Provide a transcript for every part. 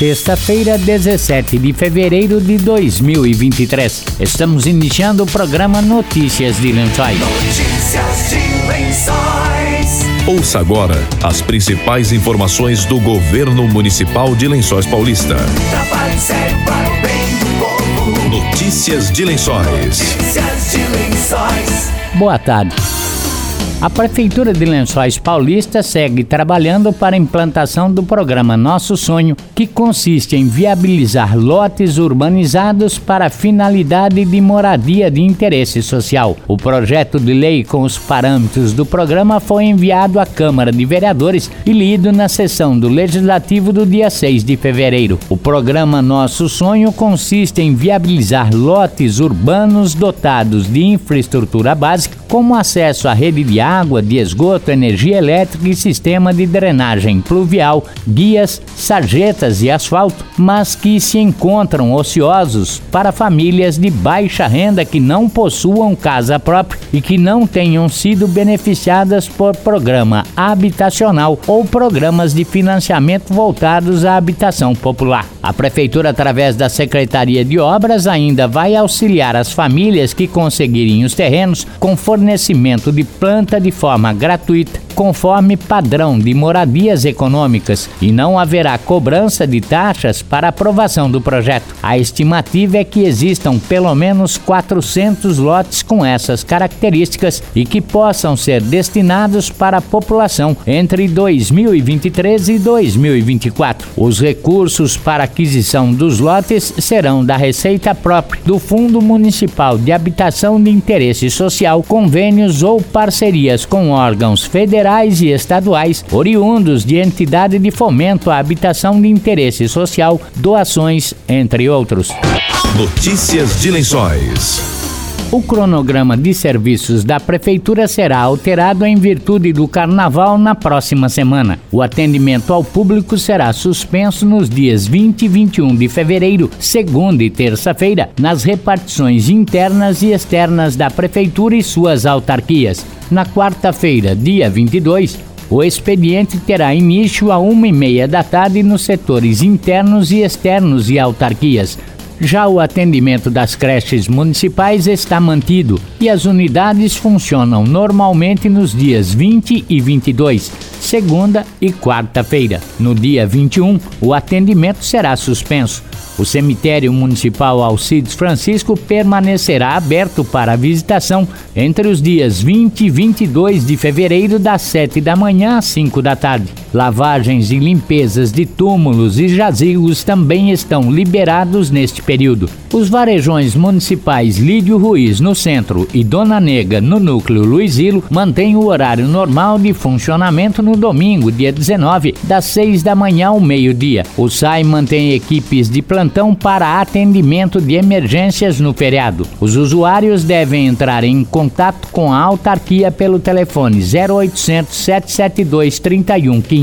sexta-feira, 17 de fevereiro de 2023. Estamos iniciando o programa Notícias de Lençóis. Notícias de Lençóis. Ouça agora as principais informações do governo municipal de Lençóis Paulista. Trabalho sério para o bem do povo. Notícias de Lençóis. Notícias de Lençóis. Boa tarde. A Prefeitura de Lençóis Paulista segue trabalhando para a implantação do programa Nosso Sonho, que consiste em viabilizar lotes urbanizados para finalidade de moradia de interesse social. O projeto de lei com os parâmetros do programa foi enviado à Câmara de Vereadores e lido na sessão do Legislativo do dia 6 de fevereiro. O programa Nosso Sonho consiste em viabilizar lotes urbanos dotados de infraestrutura básica, como acesso à rede de de esgoto, energia elétrica e sistema de drenagem pluvial, guias, sarjetas e asfalto, mas que se encontram ociosos para famílias de baixa renda que não possuam casa própria e que não tenham sido beneficiadas por programa habitacional ou programas de financiamento voltados à habitação popular. A prefeitura através da Secretaria de Obras ainda vai auxiliar as famílias que conseguirem os terrenos com fornecimento de planta de forma gratuita, conforme padrão de moradias econômicas, e não haverá cobrança de taxas para aprovação do projeto. A estimativa é que existam pelo menos 400 lotes com essas características e que possam ser destinados para a população entre 2023 e 2024. Os recursos para aquisição dos lotes serão da receita própria do Fundo Municipal de Habitação de Interesse Social, convênios ou parcerias com órgãos federais e estaduais oriundos de entidade de fomento à habitação de interesse social, doações, entre outros. Notícias de Lençóis. O cronograma de serviços da Prefeitura será alterado em virtude do Carnaval na próxima semana. O atendimento ao público será suspenso nos dias 20 e 21 de fevereiro, segunda e terça-feira, nas repartições internas e externas da Prefeitura e suas autarquias. Na quarta-feira, dia 22, o expediente terá início a uma e meia da tarde nos setores internos e externos e autarquias. Já o atendimento das creches municipais está mantido e as unidades funcionam normalmente nos dias 20 e 22, segunda e quarta-feira. No dia 21, o atendimento será suspenso. O cemitério municipal Alcides Francisco permanecerá aberto para visitação entre os dias 20 e 22 de fevereiro, das 7 da manhã às 5 da tarde. Lavagens e limpezas de túmulos e jazigos também estão liberados neste período. Os varejões municipais Lídio Ruiz no centro e Dona Nega no núcleo Luizilo mantêm o horário normal de funcionamento no domingo, dia 19, das 6 da manhã ao meio-dia. O SAI mantém equipes de plantão para atendimento de emergências no feriado. Os usuários devem entrar em contato com a autarquia pelo telefone 0800 772 3115.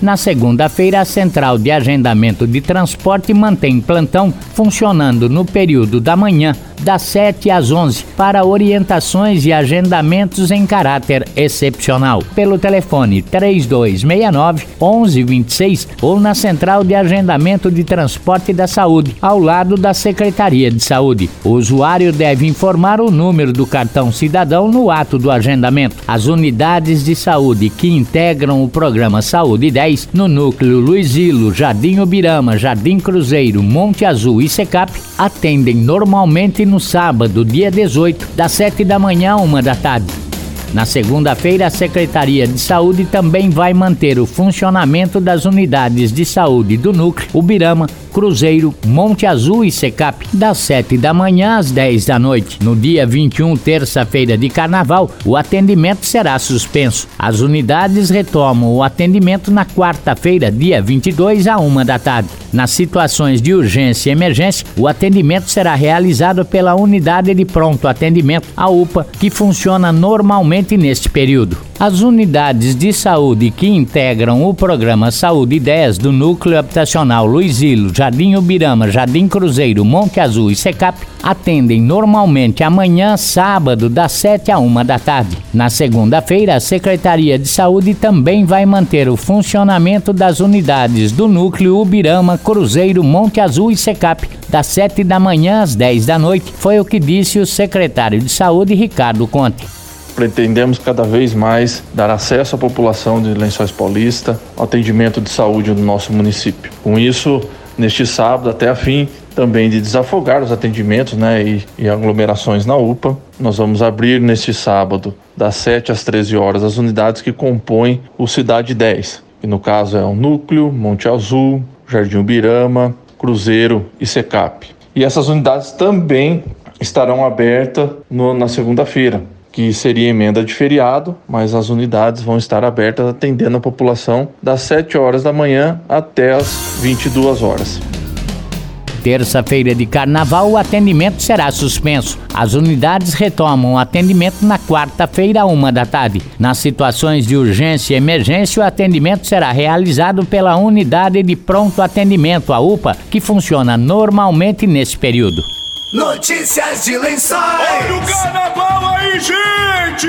Na segunda-feira, a central de agendamento de transporte mantém plantão funcionando no período da manhã, das 7 às 11, para orientações e agendamentos em caráter excepcional, pelo telefone 3269 1126 ou na central de agendamento de transporte da saúde, ao lado da Secretaria de Saúde. O usuário deve informar o número do cartão cidadão no ato do agendamento. As unidades de saúde que integram o programa Saúde 10 no núcleo Luizilo, Jardim Ubirama, Jardim Cruzeiro, Monte Azul e Secap atendem normalmente no sábado, dia 18, das 7 da manhã a 1 da tarde. Na segunda-feira, a Secretaria de Saúde também vai manter o funcionamento das unidades de saúde do núcleo Ubirama, Cruzeiro, Monte Azul e Secap, das 7 da manhã às 10 da noite. No dia 21, terça-feira de carnaval, o atendimento será suspenso. As unidades retomam o atendimento na quarta-feira, dia 22, à 1 da tarde. Nas situações de urgência e emergência, o atendimento será realizado pela Unidade de Pronto Atendimento, a UPA, que funciona normalmente neste período. As unidades de saúde que integram o programa Saúde 10 do Núcleo Habitacional Luizilo, Jardim Ubirama, Jardim Cruzeiro, Monte Azul e Secap atendem normalmente amanhã, sábado, das 7 a 1 da tarde. Na segunda-feira, a Secretaria de Saúde também vai manter o funcionamento das unidades do Núcleo Ubirama, Cruzeiro, Monte Azul e Secap, das 7 da manhã às 10 da noite, foi o que disse o secretário de Saúde, Ricardo Conte. Pretendemos cada vez mais dar acesso à população de Lençóis Paulista ao atendimento de saúde no nosso município. Com isso, neste sábado, até a fim também de desafogar os atendimentos né, e, e aglomerações na UPA, nós vamos abrir neste sábado, das 7 às 13 horas, as unidades que compõem o Cidade 10, que no caso é o Núcleo, Monte Azul, Jardim Ubirama, Cruzeiro e Secap. E essas unidades também estarão abertas no, na segunda-feira, que seria emenda de feriado, mas as unidades vão estar abertas atendendo a população das 7 horas da manhã até as 22 horas. Terça-feira de carnaval, o atendimento será suspenso. As unidades retomam o atendimento na quarta-feira, uma da tarde. Nas situações de urgência e emergência, o atendimento será realizado pela unidade de pronto atendimento, a UPA, que funciona normalmente nesse período. Notícias de Lençóis. Olha o carnaval aí, gente!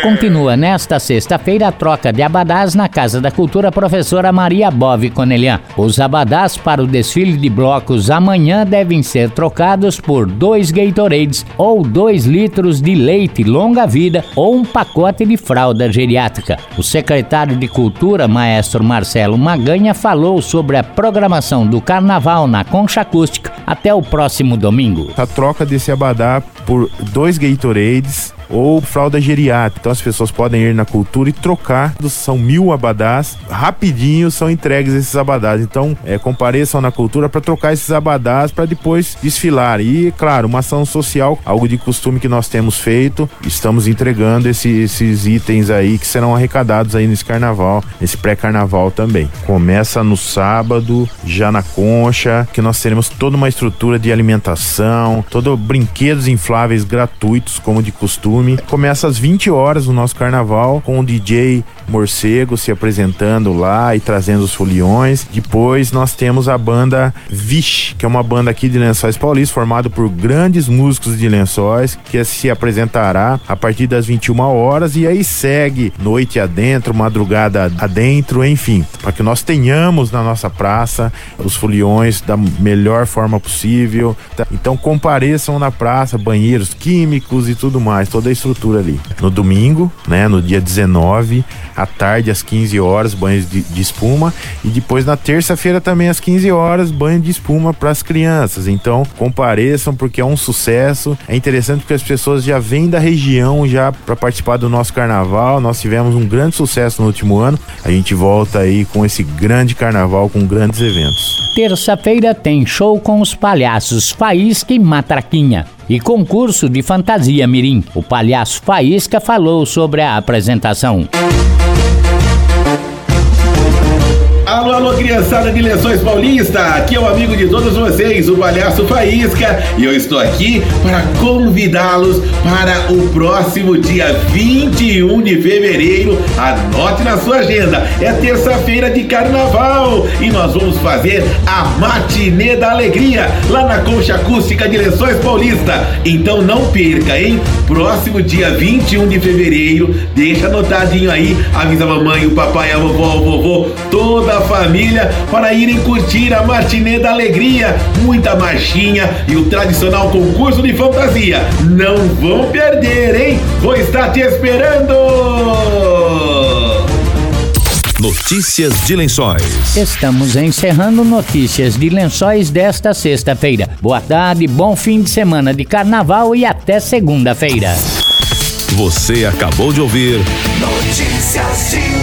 Continua nesta sexta-feira a troca de abadás na Casa da Cultura Professora Maria Bove Conelian. Os abadás para o desfile de blocos amanhã devem ser trocados por dois Gatorades ou dois litros de leite longa-vida ou um pacote de fralda geriátrica. O secretário de Cultura, maestro Marcelo Maganha, falou sobre a programação do carnaval na Concha Acústica até o próximo domingo. A troca desse abadá por dois Gatorades ou fralda geriátrica. Então as pessoas podem ir na cultura e trocar. São mil abadás. Rapidinho são entregues esses abadás. Então é, compareçam na cultura para trocar esses abadás para depois desfilar. E, claro, uma ação social, algo de costume que nós temos feito. Estamos entregando esse, esses itens aí que serão arrecadados aí nesse carnaval, nesse pré-carnaval também. Começa no sábado, já na concha, que nós teremos toda uma estrutura de alimentação, todo brinquedos infláveis gratuitos, como de costume. Começa às 20 horas o nosso carnaval com o DJ Morcego se apresentando lá e trazendo os foliões. Depois nós temos a banda Vish, que é uma banda aqui de Lençóis Paulistas, formada por grandes músicos de Lençóis, que se apresentará a partir das 21 horas e aí segue noite adentro, madrugada adentro, enfim, para que nós tenhamos na nossa praça os foliões da melhor forma possível. Tá? Então compareçam na praça, banheiros químicos e tudo mais, toda a estrutura ali. No domingo, né, no dia 19, à tarde às 15 horas, banhos de, de espuma e depois na terça-feira também às 15 horas, banho de espuma para as crianças. Então, compareçam porque é um sucesso. É interessante porque as pessoas já vêm da região já para participar do nosso carnaval. Nós tivemos um grande sucesso no último ano. A gente volta aí com esse grande carnaval com grandes eventos. Terça-feira tem show com os palhaços Faísca e Matraquinha e concurso de fantasia mirim. O palhaço Faísca falou sobre a apresentação. Alô, alô, criançada de Lençóis Paulista! Aqui é o amigo de todos vocês, o Palhaço Faísca, e eu estou aqui para convidá-los para o próximo dia 21 de fevereiro. Anote na sua agenda, é terça-feira de carnaval e nós vamos fazer a Matinê da Alegria lá na Concha Acústica de Lençóis Paulista. Então não perca, hein? Próximo dia 21 de fevereiro, deixa anotadinho aí, avisa a mamãe, o papai, a vovó, o vovô, toda família para irem curtir a Matinê da Alegria, muita marchinha e o tradicional concurso de fantasia. Não vão perder, hein? Vou estar te esperando! Notícias de Lençóis. Estamos encerrando notícias de lençóis desta sexta-feira. Boa tarde, bom fim de semana de carnaval e até segunda-feira. Você acabou de ouvir Notícias de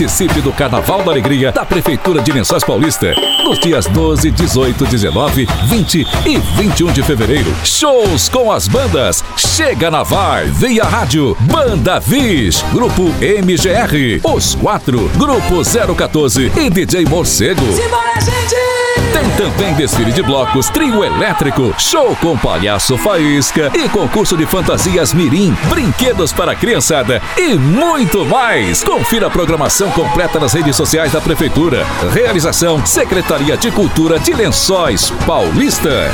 Participe do Carnaval da Alegria da Prefeitura de Lençóis Paulista nos dias 12, 18, 19, 20 e 21 de fevereiro. Shows com as bandas Chega na Vai, via rádio, Banda Vis, Grupo MGR, Os Quatro, Grupo 014 e DJ Morcego. Tem também desfile de blocos, trio elétrico, show com palhaço faísca e concurso de fantasias mirim, brinquedos para a criançada e muito mais. Confira a programação completa nas redes sociais da Prefeitura. Realização Secretaria de Cultura de Lençóis Paulista.